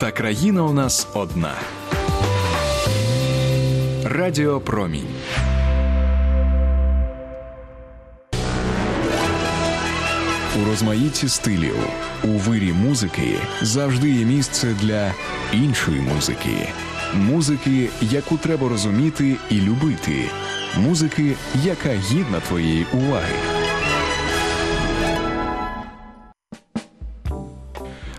Та країна у нас одна. Радіо Промінь. У розмаїтті стилів у вирі музики завжди є місце для іншої музики. Музики, яку треба розуміти і любити. Музики, яка гідна твоєї уваги.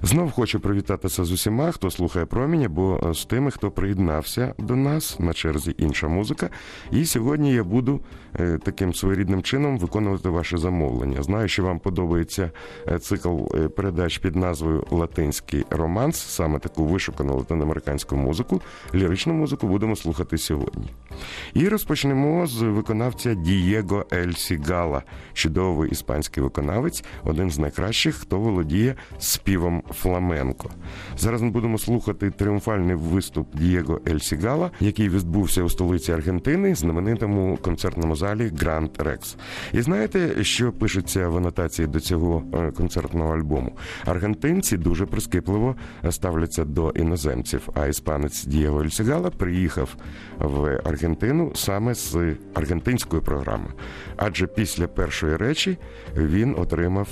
Знов хочу привітатися з усіма, хто слухає промінь, або е, з тими, хто приєднався до нас на черзі інша музика. І сьогодні я буду е, таким своєрідним чином виконувати ваше замовлення. Знаю, що вам подобається е, цикл передач під назвою Латинський романс, саме таку вишукану латиноамериканську музику. Ліричну музику будемо слухати сьогодні. І розпочнемо з виконавця Дієго Ель Сігала, чудовий іспанський виконавець, один з найкращих, хто володіє співом фламенко. Зараз ми будемо слухати тріумфальний виступ Дієго Ель Сігала, який відбувся у столиці Аргентини, знаменитому концертному залі Гранд Рекс. І знаєте, що пишеться в анотації до цього е, концертного альбому? Аргентинці дуже прискіпливо ставляться до іноземців. А іспанець Дієго Ель Сігала приїхав в Аргентину саме з аргентинської програми. А вже після першої речі він отримав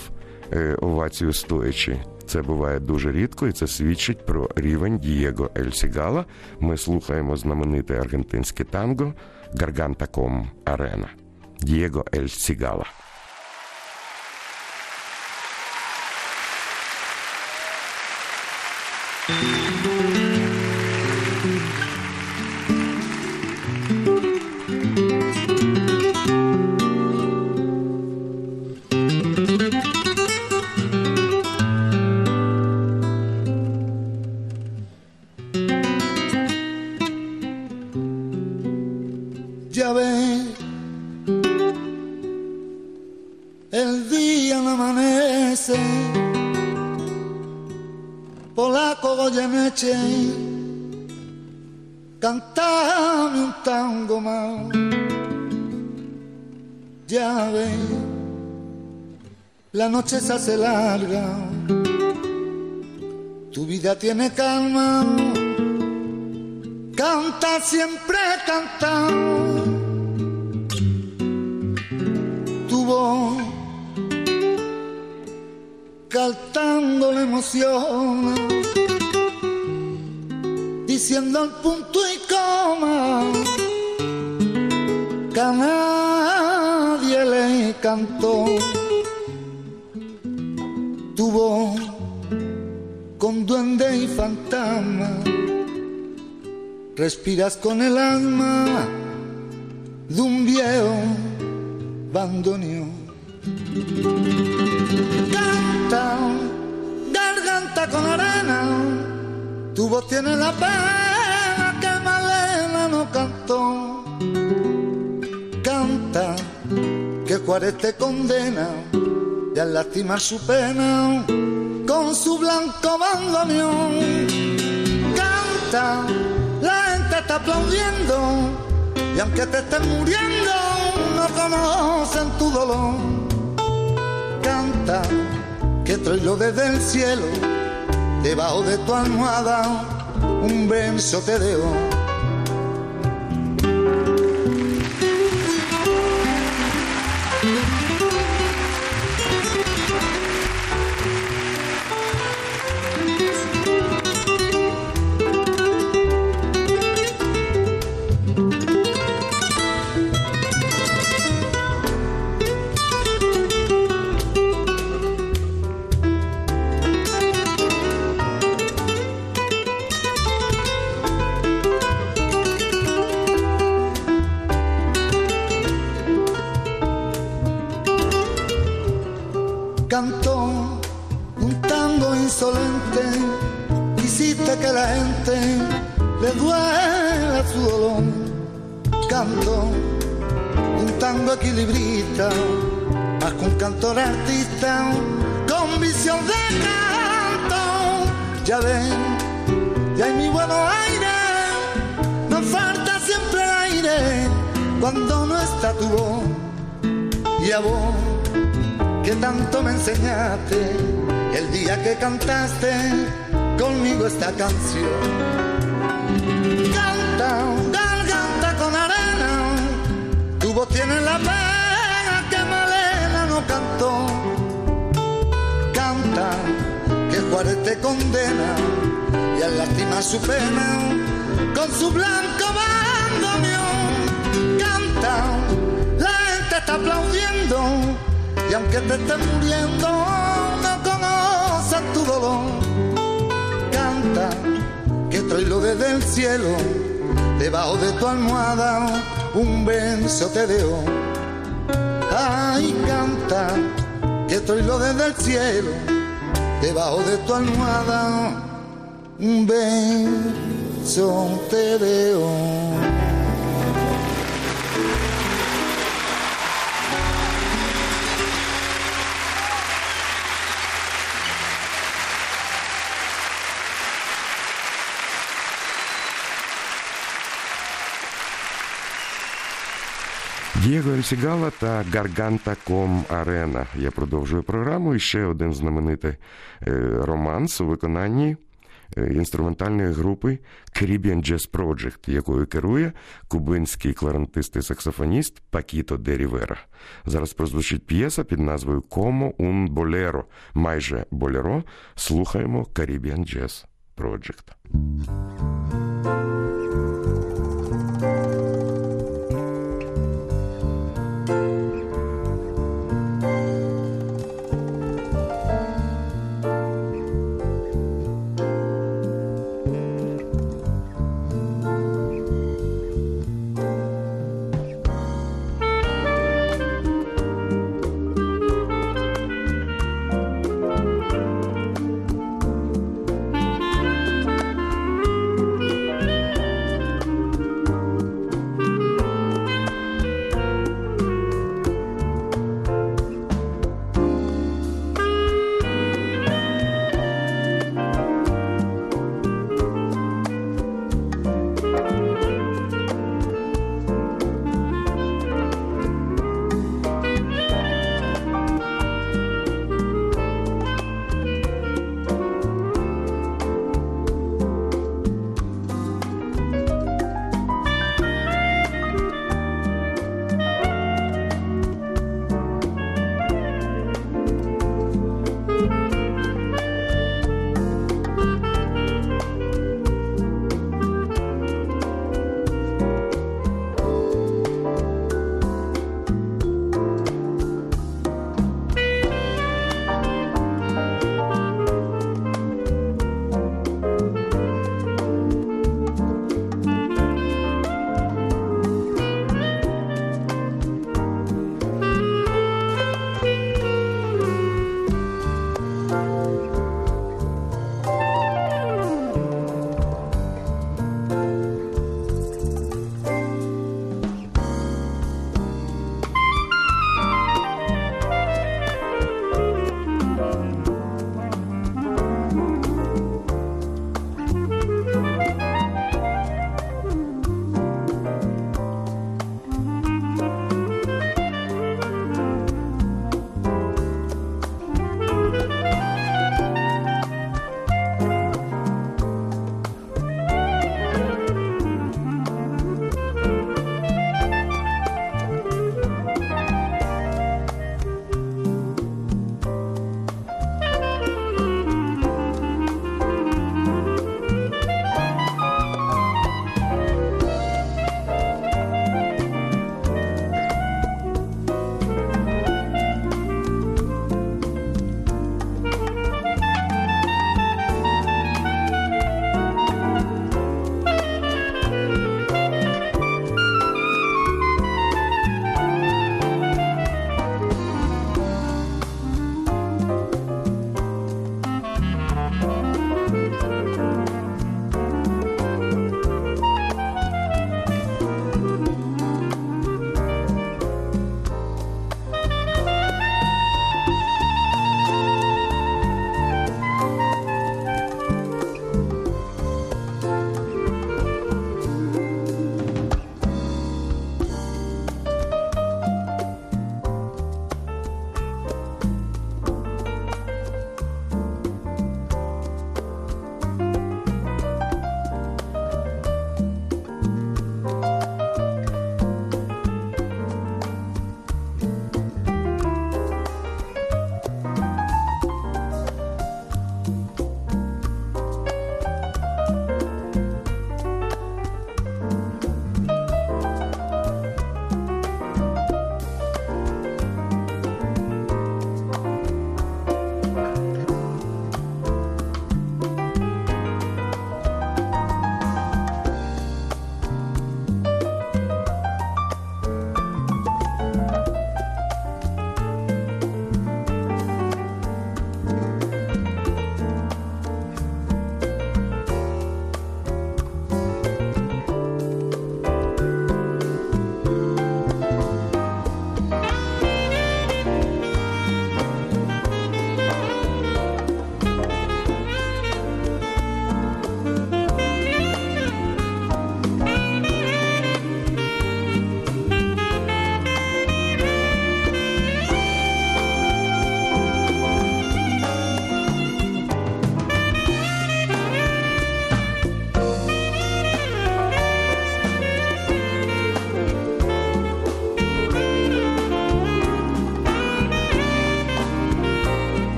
овацію стоячи. Це буває дуже рідко, і це свідчить про рівень Дієго Ель Сігала. Ми слухаємо знамените аргентинське танго Garganta con Arena. Дієго Ель Сігала. cantame noche se hace larga, tu vida tiene calma, canta siempre canta. Tu voz cantando la emoción diciendo el punto con el alma de un viejo bandoneón canta garganta con arena tu voz tiene la pena que Malena no cantó. Canta que Juárez te condena y al lastimar su pena con su blanco bandoneón. Canta, está aplaudiendo y aunque te estés muriendo no conocen tu dolor. Canta que traigo desde el cielo debajo de tu almohada un verso te dejo Canta, garganta con arena, tu voz tiene la pena que Malena no cantó. Canta, que Juárez te condena y al lastimar su pena con su blanco bandoneón. Canta, la gente está aplaudiendo y aunque te estés muriendo, no conoces tu dolor que traigo desde el cielo, debajo de tu almohada un beso te deo. Ay, canta, que traigo desde el cielo, debajo de tu almohada un beso te deo. Дієго Ель Сігала та Garganta con Arena. Я продовжую програму. І ще один знаменитий е, романс у виконанні е, інструментальної групи Caribbean Jazz Project, якою керує кубинський кларнетист і саксофоніст Пакіто Де Рівера. Зараз прозвучить п'єса під назвою Como un Bolero, майже болеро. Слухаємо Caribbean Jazz Project.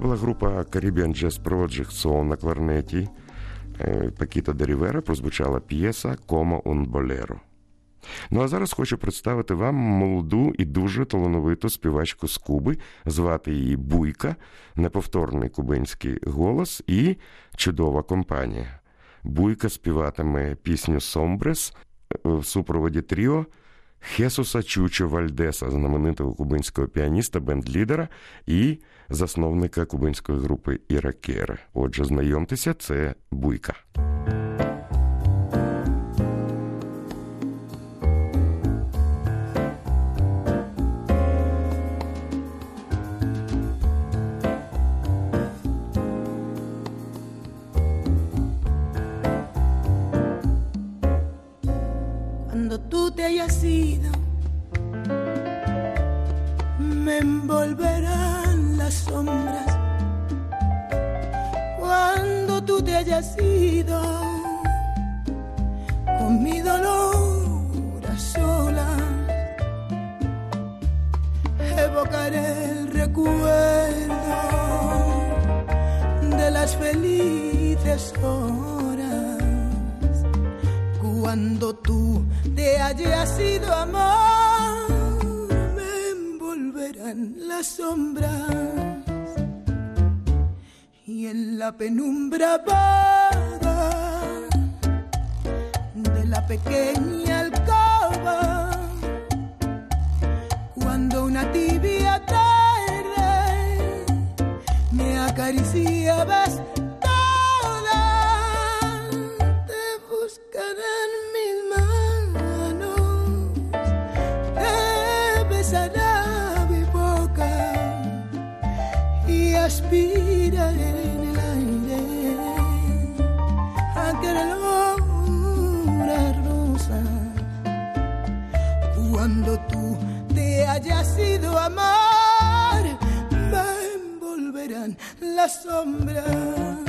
Це була група Caribbean Jazz Project соло на кларнеті. Е, Пакіто Де Рівера прозвучала п'єса Como un Bolero. Ну а зараз хочу представити вам молоду і дуже талановиту співачку з Куби, звати її Буйка, неповторний кубинський голос і чудова компанія. Буйка співатиме пісню Sombras в супроводі тріо Хесуса Чучо Вальдеса, знаменитого кубинського піаніста, бенд-лідера і засновника кубинської групи Іракера. Отже, знайомтеся, це Буйка. Tú te hayas ido, con mi dolor a solas, evocaré el recuerdo de las felices horas cuando tú te hayas ido, amor, me envolverán las sombras y en la penumbra vaga de la pequeña alcoba, cuando una tibia tarde me acariciabas hayas ido a amar, me envolverán las sombras.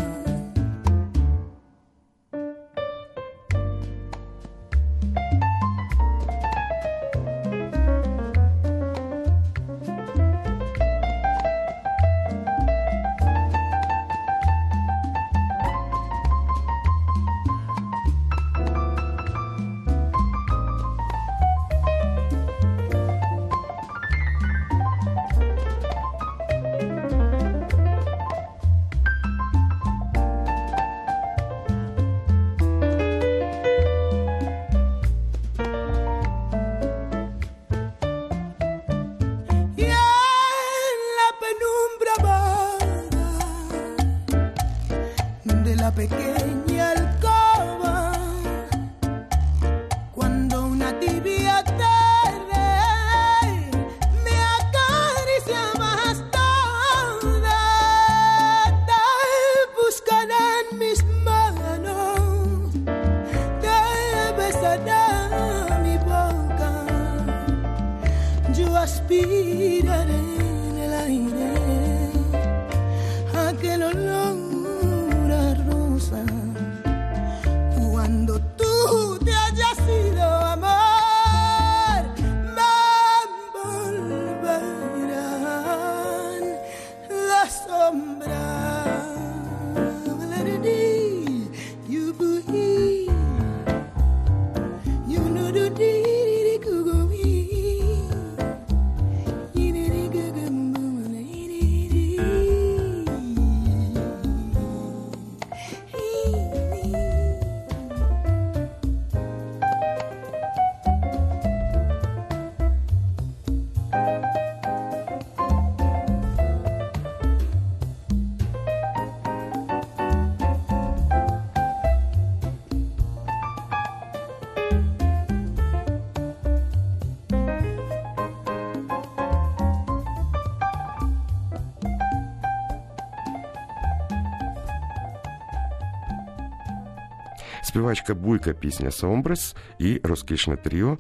Співачка Буйка пісня Сомбрес і розкішне тріо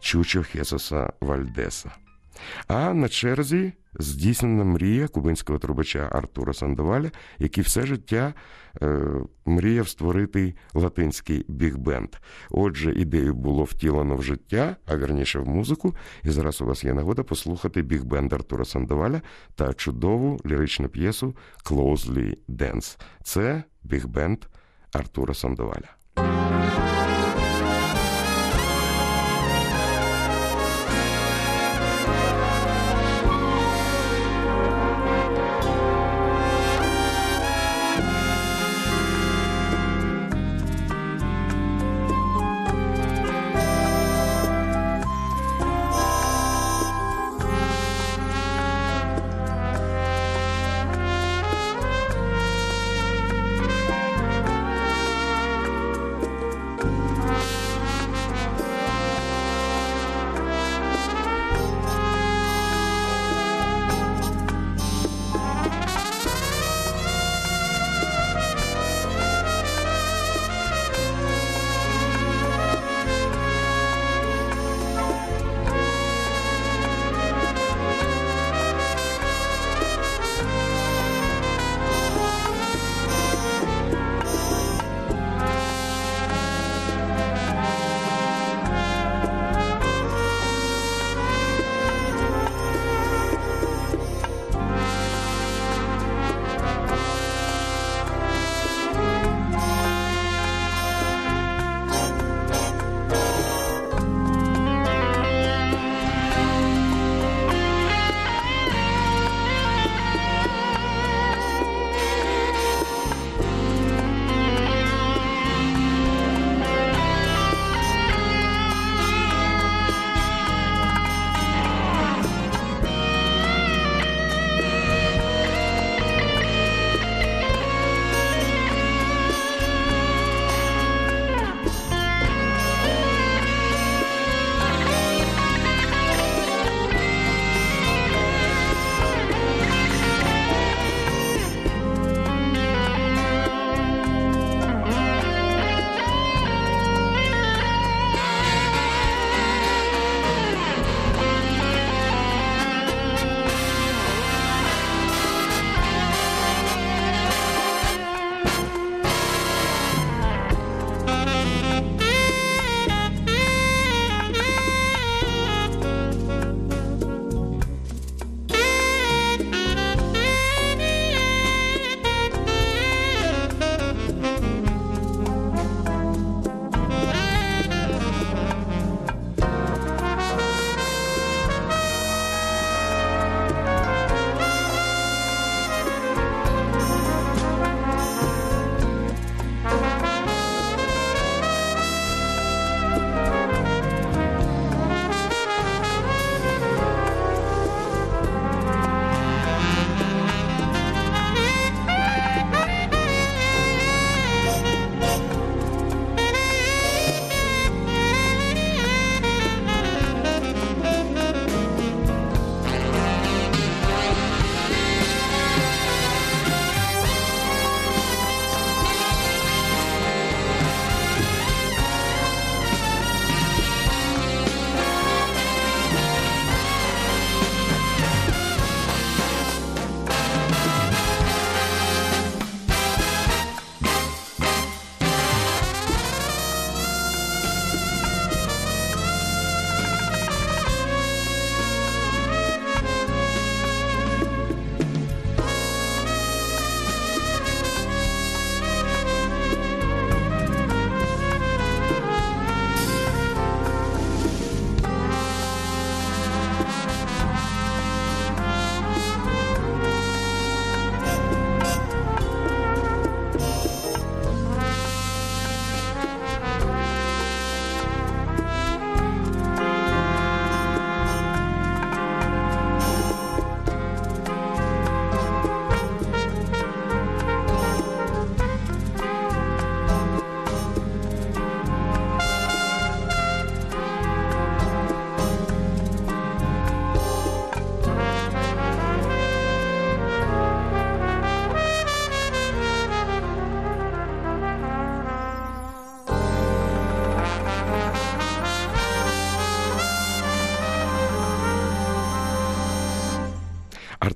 Чучо Хесоса Вальдеса. А на черзі здійснена мрія кубинського трубача Артура Сандоваля, який все життя е, мріяв створити латинський біг-бенд. Отже, ідею було втілено в життя, а вірніше в музику. І зараз у вас є нагода послухати біг-бенд Артура Сандоваля та чудову ліричну п'єсу «Closely Dance». Це біг-бенд Артура Сандоваля.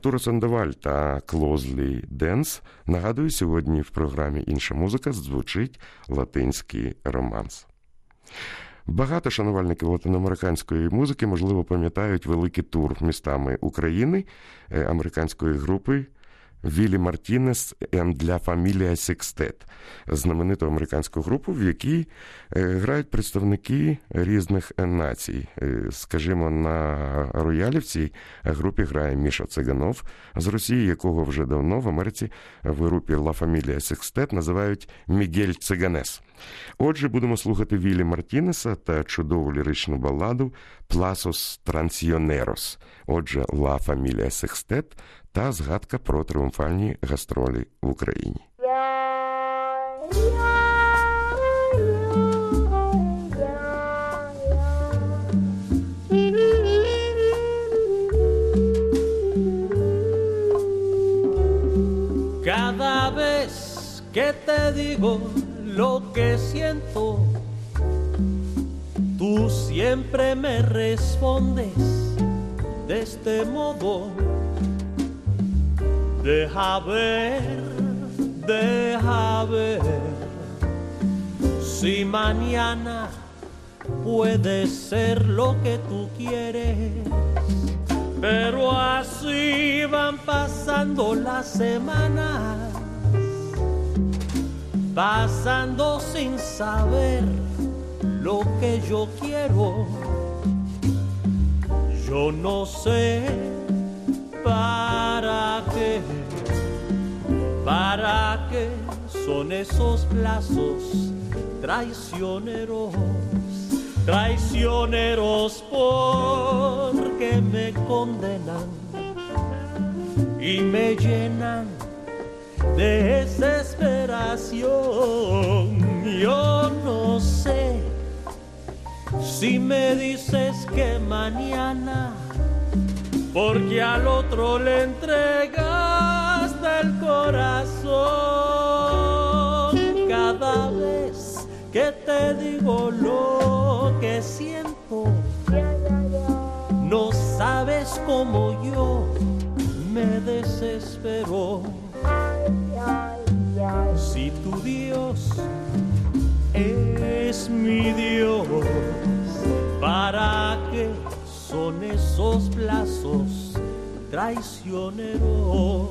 Артуро Сандеваль та Клозлі Денс нагадую, сьогодні в програмі Інша музика звучить латинський романс. Багато шанувальників латиноамериканської музики, можливо, пам'ятають великий тур містами України е, американської групи Вілі Мартінес для Фамілія Секстет, знамениту американську групу, в якій е, грають представники різних націй. Е, скажімо, на роялівці групі грає Міша Циганов з Росії, якого вже давно в Америці в групі Ла Фамілія Секстет називають Мігель Циганес. Отже, будемо слухати Вілі Мартінеса та чудову ліричну баладу Пласос Трансіонерос. Отже, Ла Фамілія Секстет та згадка про тріумфальні гастролі в Україні. Cada vez que te digo lo que siento, tú siempre me respondes de este modo Deja ver, deja ver si mañana puede ser lo que tú quieres. Pero así van pasando las semanas, pasando sin saber lo que yo quiero. Yo no sé para para qué son esos plazos traicioneros, traicioneros porque me condenan y me llenan de desesperación. Yo no sé si me dices que mañana porque al otro le entregaste el corazón. Cada vez que te digo lo que siento, no sabes cómo yo me desespero. Si tu Dios es mi Dios, ¿para qué? son esos plazos traicioneros.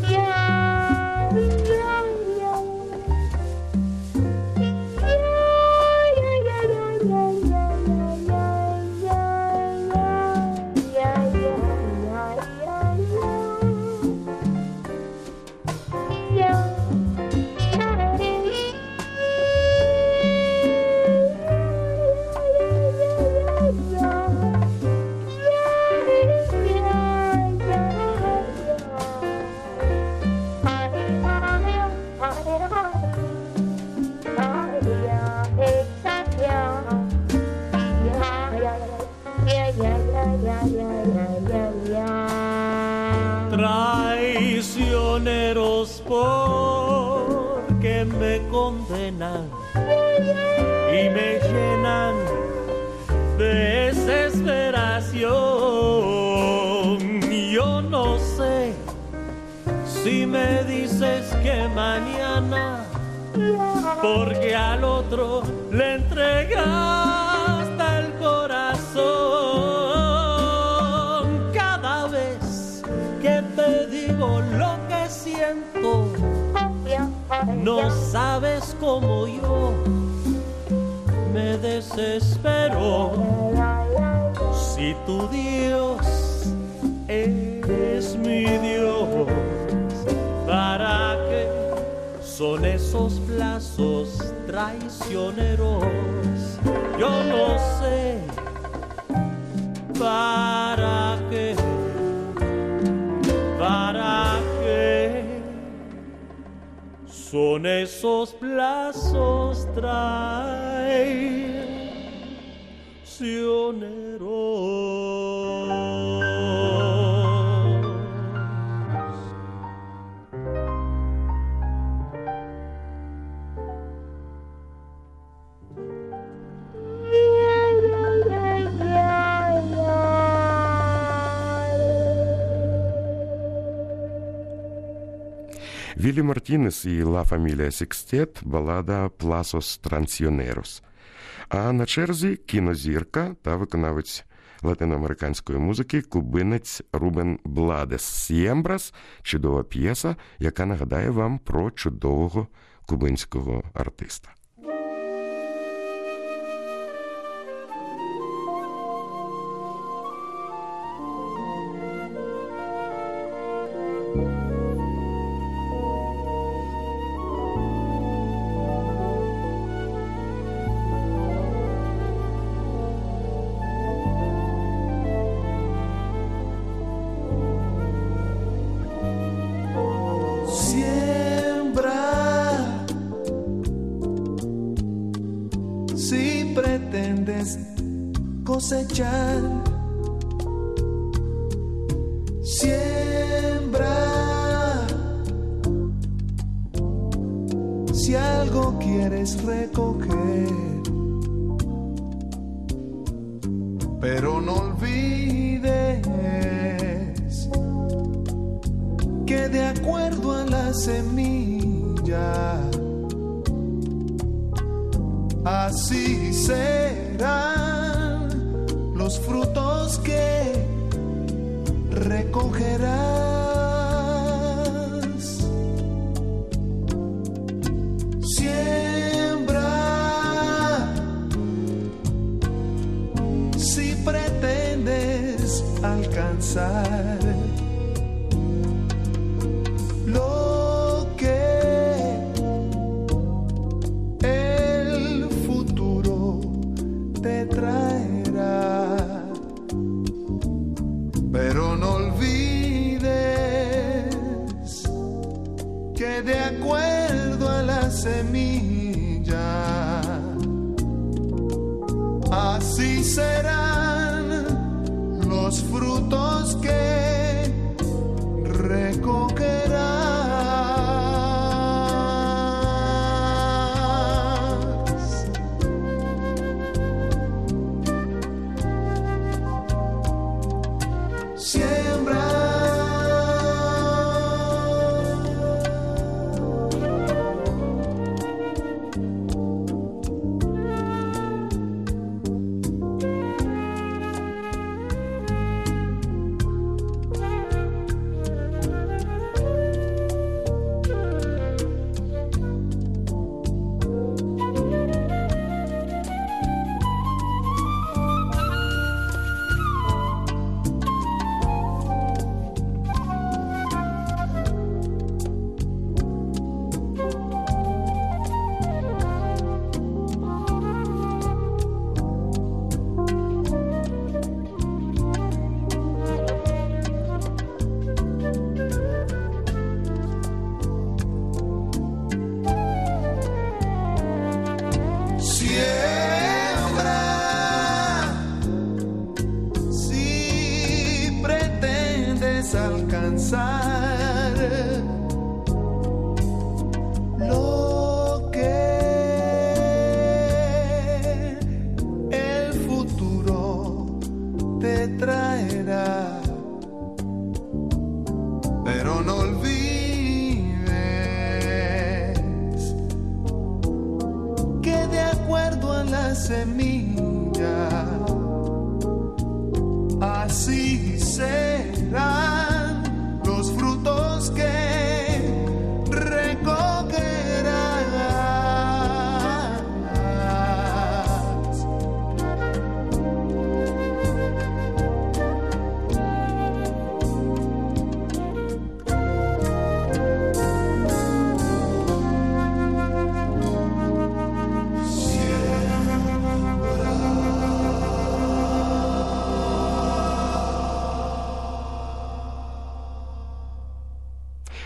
Son esos plazos traicioneros. Віллі Мартінес і Ла Фамилия Сікстет балада Пласос Трансіонерос. А на черзі кінозірка та виконавець латиноамериканської музики кубинець Рубен Бладес Сіємбрас, чудова п'єса, яка нагадає вам про чудового кубинського артиста. No olvides que de acuerdo a la semilla, así será los frutos que recogerás.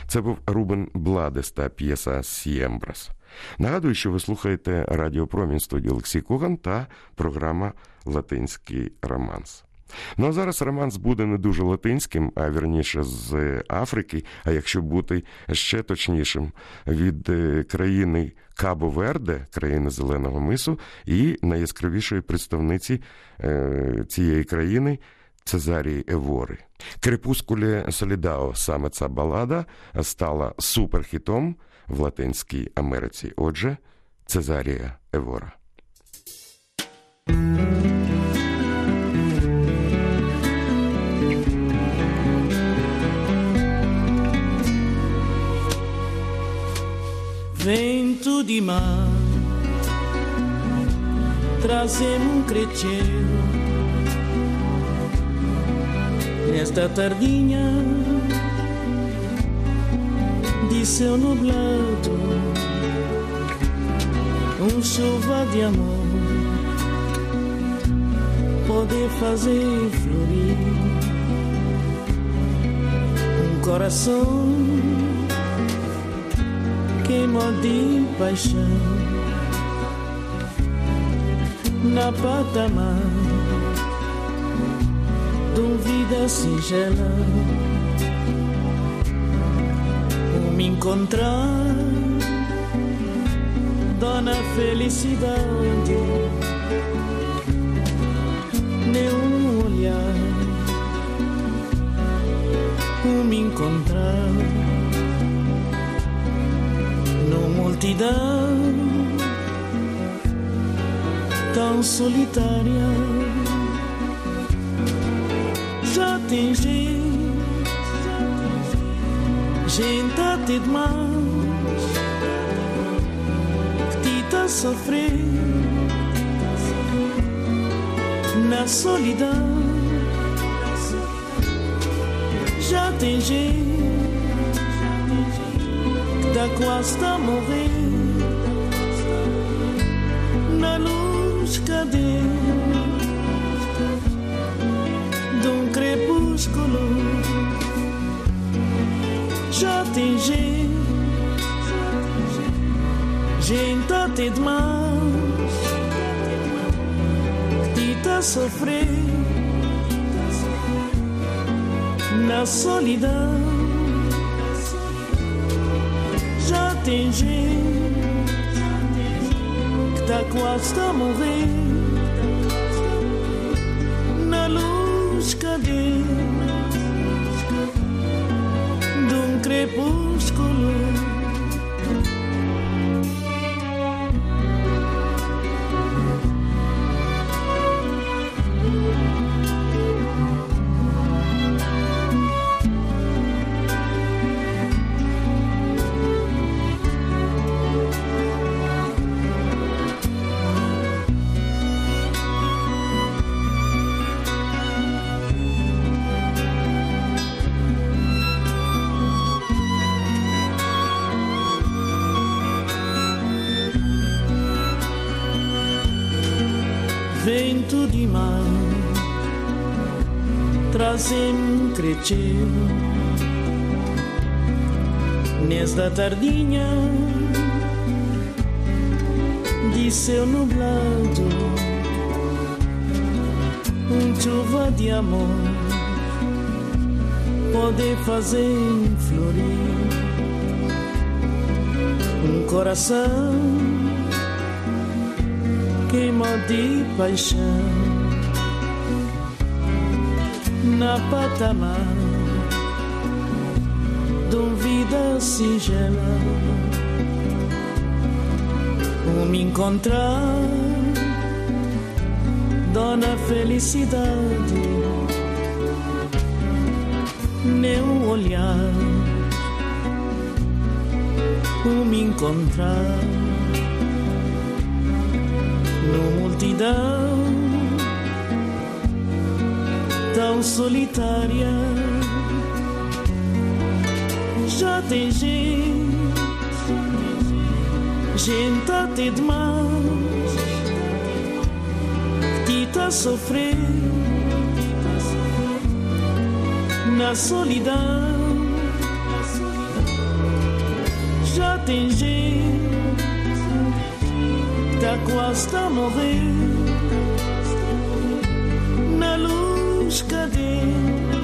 Це був Рубен Бладес та п'єса Сіємбрас. Нагадую, що ви слухаєте Радіо Промінь студії Олексій Коган та програма Латинський романс. Ну а зараз романс буде не дуже латинським, а вірніше з Африки, а якщо бути ще точнішим, від е, країни Кабо Верде, країни Зеленого Мису, і найяскравішої представниці е, цієї країни Цезарії Евори. Крепускулі Солідао саме ця балада стала суперхітом в Латинській Америці. Отже, Цезарія Евора. Vento di mar, trazendo um crecheiro nesta tardinha de céu nublado, um chuva de amor pode fazer florir um coração queima de paixão na patamar de uma vida singela o me encontrar dona felicidade nenhum olhar o me encontrar. No multidão tão solitária tem gente, gente até demais. Que te tá sofrendo. Na solidão. Já tem gente. Tá quase a morrer. Na luz cadê crepúsculo já tem gente até demais que tá sofrendo na solidão já tem gente que tá quase a morrer crepúsculo trazem crescer nesta tardinha de céu nublado um chuva de amor pode fazer florir um coração queima de paixão na patamar de vida singela. O me encontrar dona felicidade. Nenhum olhar o me encontrar. No multidão tão solitária. Já tem gente gente até demais que tá sofrendo na solidão. Já tem gente tá quase a morrer cadente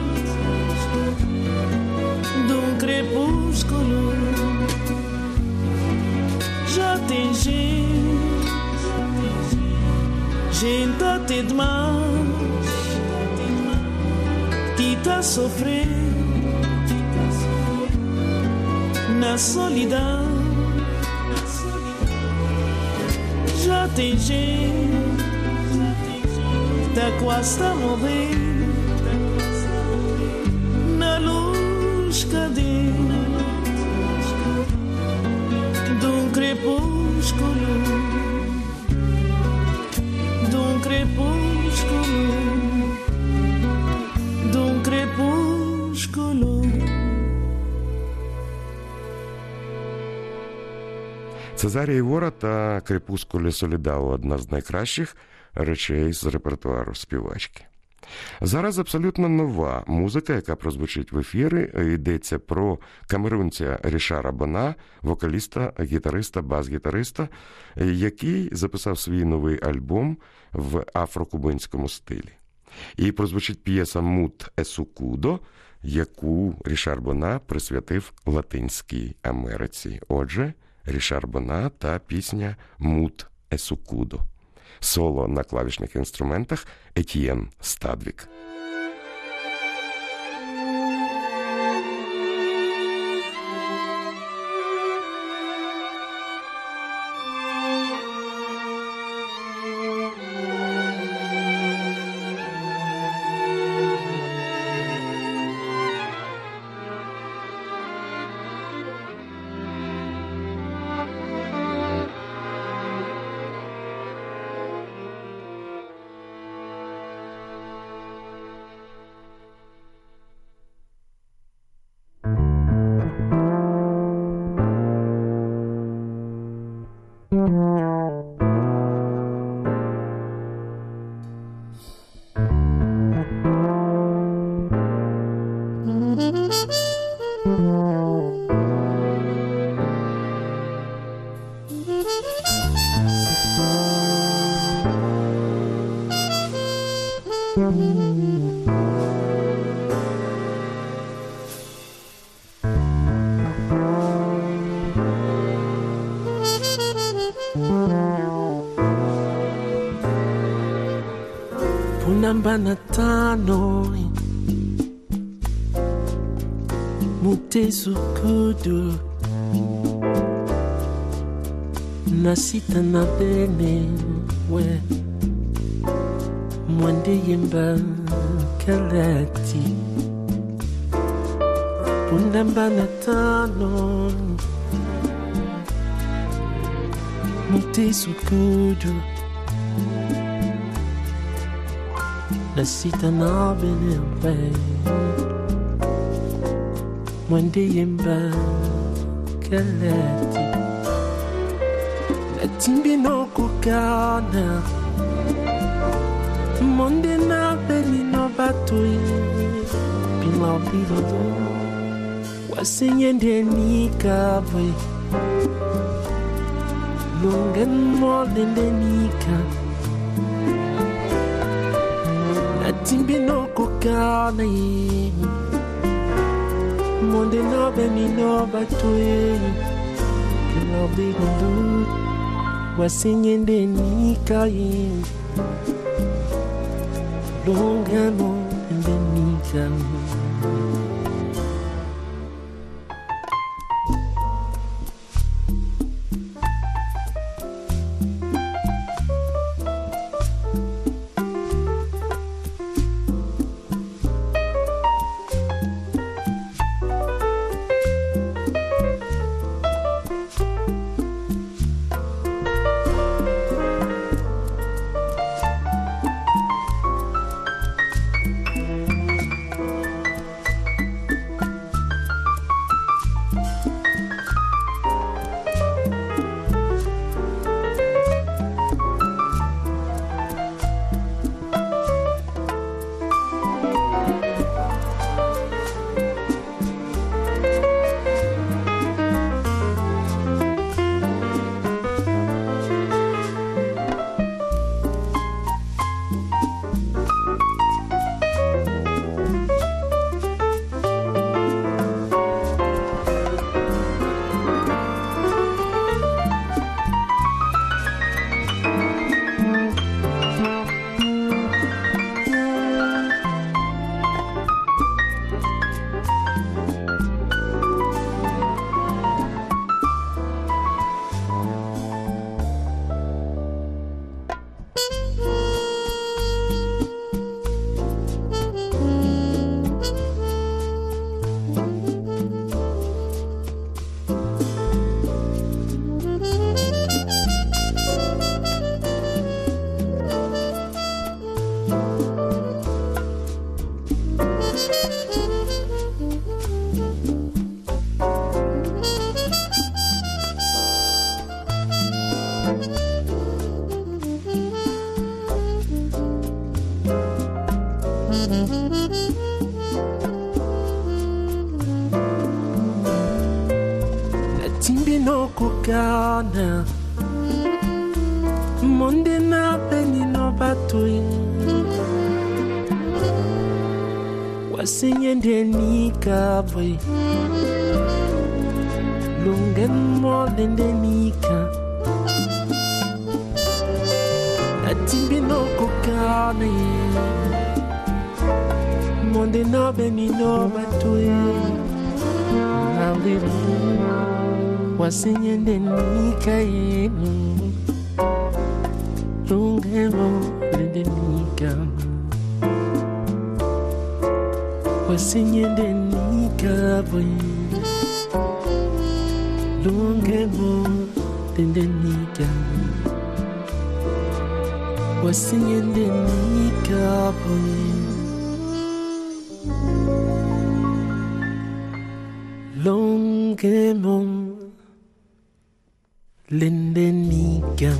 de um crepúsculo. Já tem gente gente até demais tá sofrer na solidão. Já tem gente, tá quase a morrer um crepúsculo, de um crepúsculo. de un crepúsculo. Цезарія Івора та Крепускулі Солідау одна з найкращих речей з репертуару співачки. Зараз абсолютно нова музика, яка прозвучить в ефірі. Йдеться про камерунця Рішара Бона, вокаліста, гітариста, бас-гітариста, який записав свій новий альбом в афрокубинському стилі. І прозвучить п'єса Мут Есукудо, яку Рішар Бона присвятив Латинській Америці. Отже, Рішар Бона та пісня Мут Есукудо. Соло на клавішних інструментах Етьєн namba na tano mutezukudu na nasita na bene we mwende yemba kalati unamba tano, tano mutezukudu Necesitan benim ben Wendiyim ben Keleti Netin bino kukana Monde na beni no batui Bila bila do Wasinyende nikabwe Longen mo dende nikabwe timbi no na ye monde no be mi no batwe kila bigundu wasinyende nikaye lungano ende nikaye God now. Monday night, then you know about doing. Was singing the Nika boy. Long and more than the Nika. Nothing be no cocaine. Monday night, then you know about doing. Now they wasinyende nikayenu lungelo lendenika wasinyende nikabwe lungelo lendenika wasinyende nikabwe long game on Lindenika.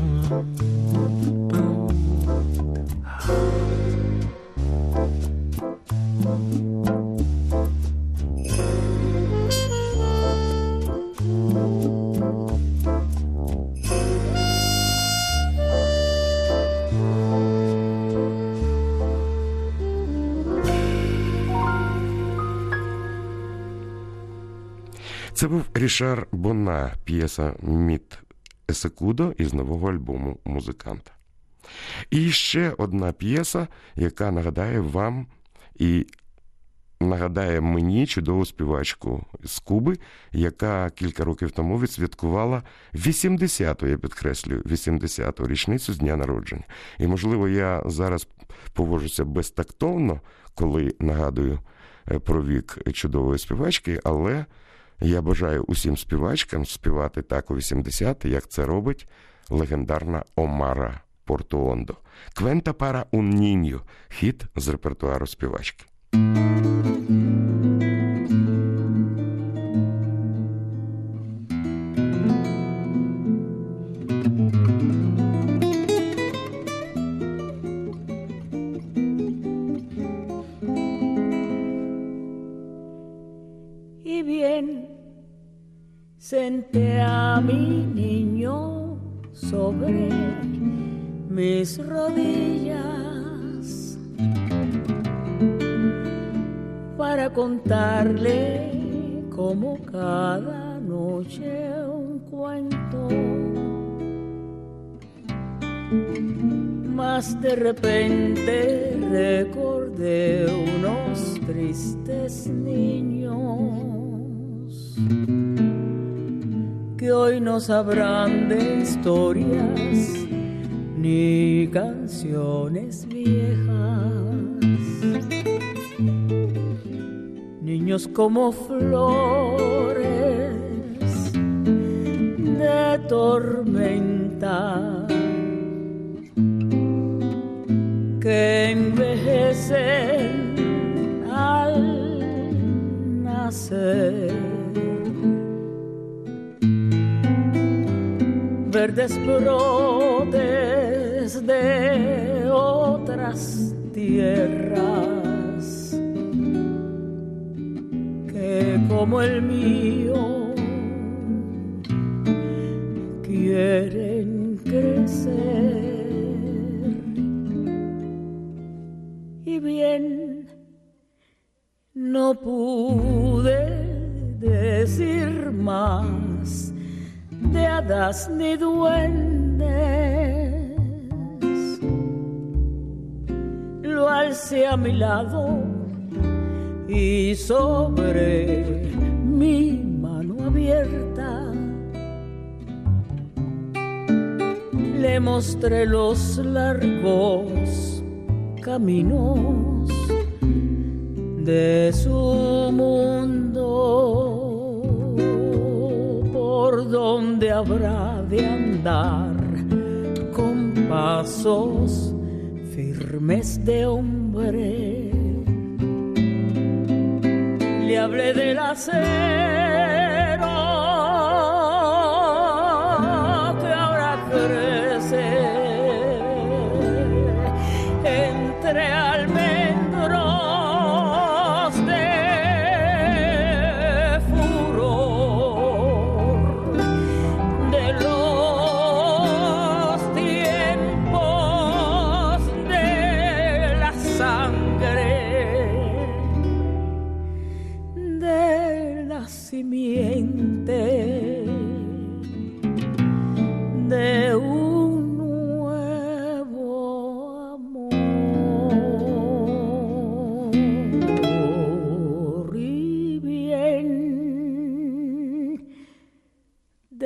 Це був Рішар Бона, п'єса Міт Есекудо із нового альбому музиканта. І ще одна п'єса, яка нагадає вам і нагадає мені чудову співачку з Куби, яка кілька років тому відсвяткувала 80-ту, я підкреслюю, 80-ту річницю з дня народження. І, можливо, я зараз поводжуся безтактовно, коли нагадую е, про вік чудової співачки, але. Я бажаю усім співачкам співати так у 80 як це робить легендарна Омара Портуондо. Квента пара ун ніньо хіт з репертуару співачки. Sabrán de historias ni canciones viejas. Niños como flores quieren crecer. y bien no pude decir más de hadas ni duendes. Lo alcé a mi lado y sobre mi mano abierta le mostré los largos caminos de su mundo, por donde habrá de andar con pasos firmes de hombre. Le hablé del acero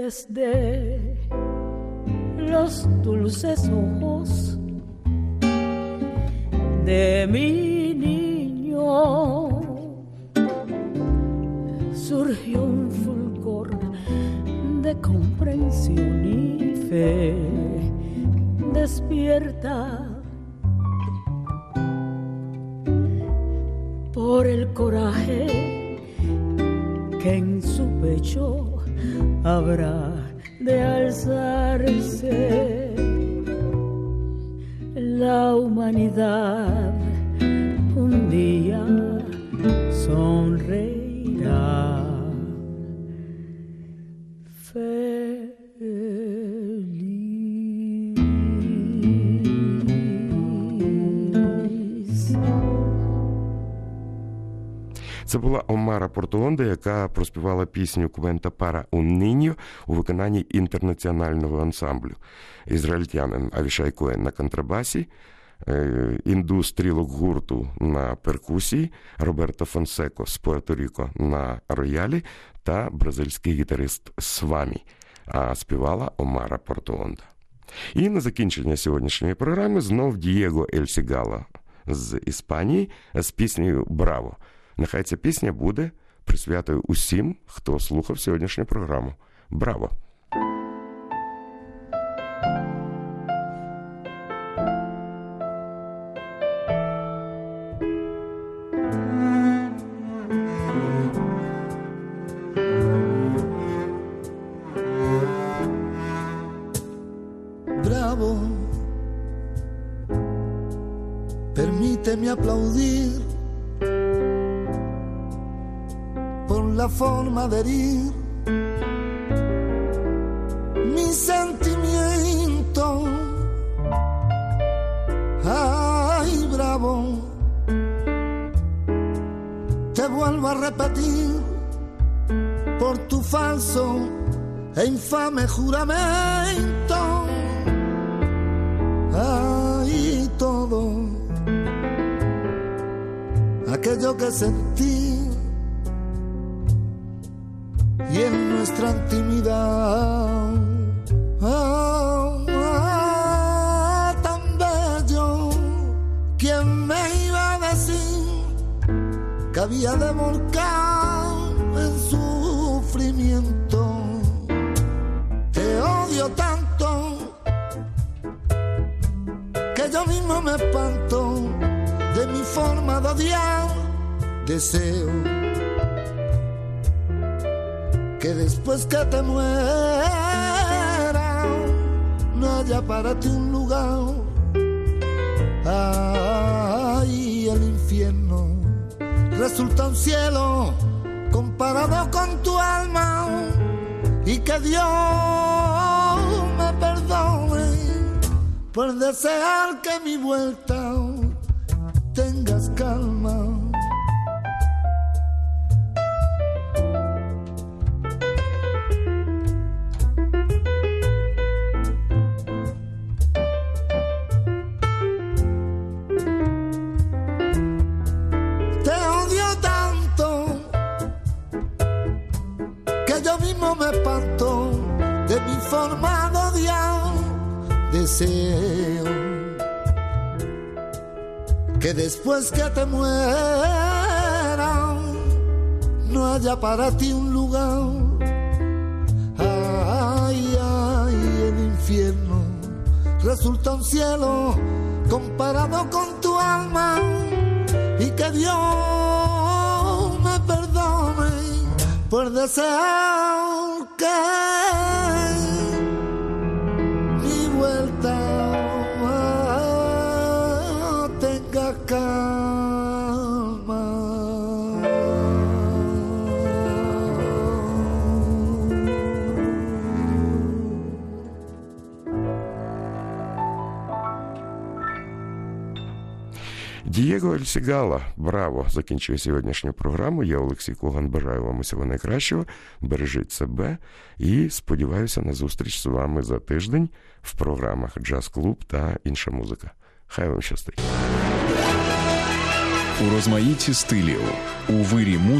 desde los dulces ojos de mi niño surgió un fulgor de comprensión y fe. Despierta por el coraje que en su pecho habrá de alzarse la humanidad un día sonreirá. Це була Омара Портуонда, яка проспівала пісню Cuento Para Un Niño у виконанні інтернаціонального ансамблю. Ізраїльтянин Авішай Коен на контрабасі, е, індус Трілок Гурту на перкусії, Роберто Фонсеко з Пуерто-Ріко на роялі та бразильський гітарист Свамі, а співала Омара Портуонда. І на закінчення сьогоднішньої програми знов Дієго Ель Сігала з Іспанії з піснею Браво. Нехай ця пісня буде присвятою усім, хто слухав сьогоднішню програму. Браво! Bravo, permíteme aplaudir forma de herir mi sentimiento. Ay, bravo, te vuelvo a repetir por tu falso e infame juramento. Ay, todo aquello que sentí por desear que mi vuelta tengas calma. Te odio tanto que yo mismo me espanto de mi forma deseo que después que te muera no haya para ti un lugar. Ay, ay, el infierno resulta un cielo comparado con tu alma y que Dios me perdone por desear que Дієго Ель Сігала, браво! Закінчує сьогоднішню програму. Я Олексій Коган. Бажаю вам усього найкращого. Бережіть себе і сподіваюся на зустріч з вами за тиждень в програмах Джаз Клуб та інша музика. Хай вам щастить. У розмаїті стилів у вирі музики.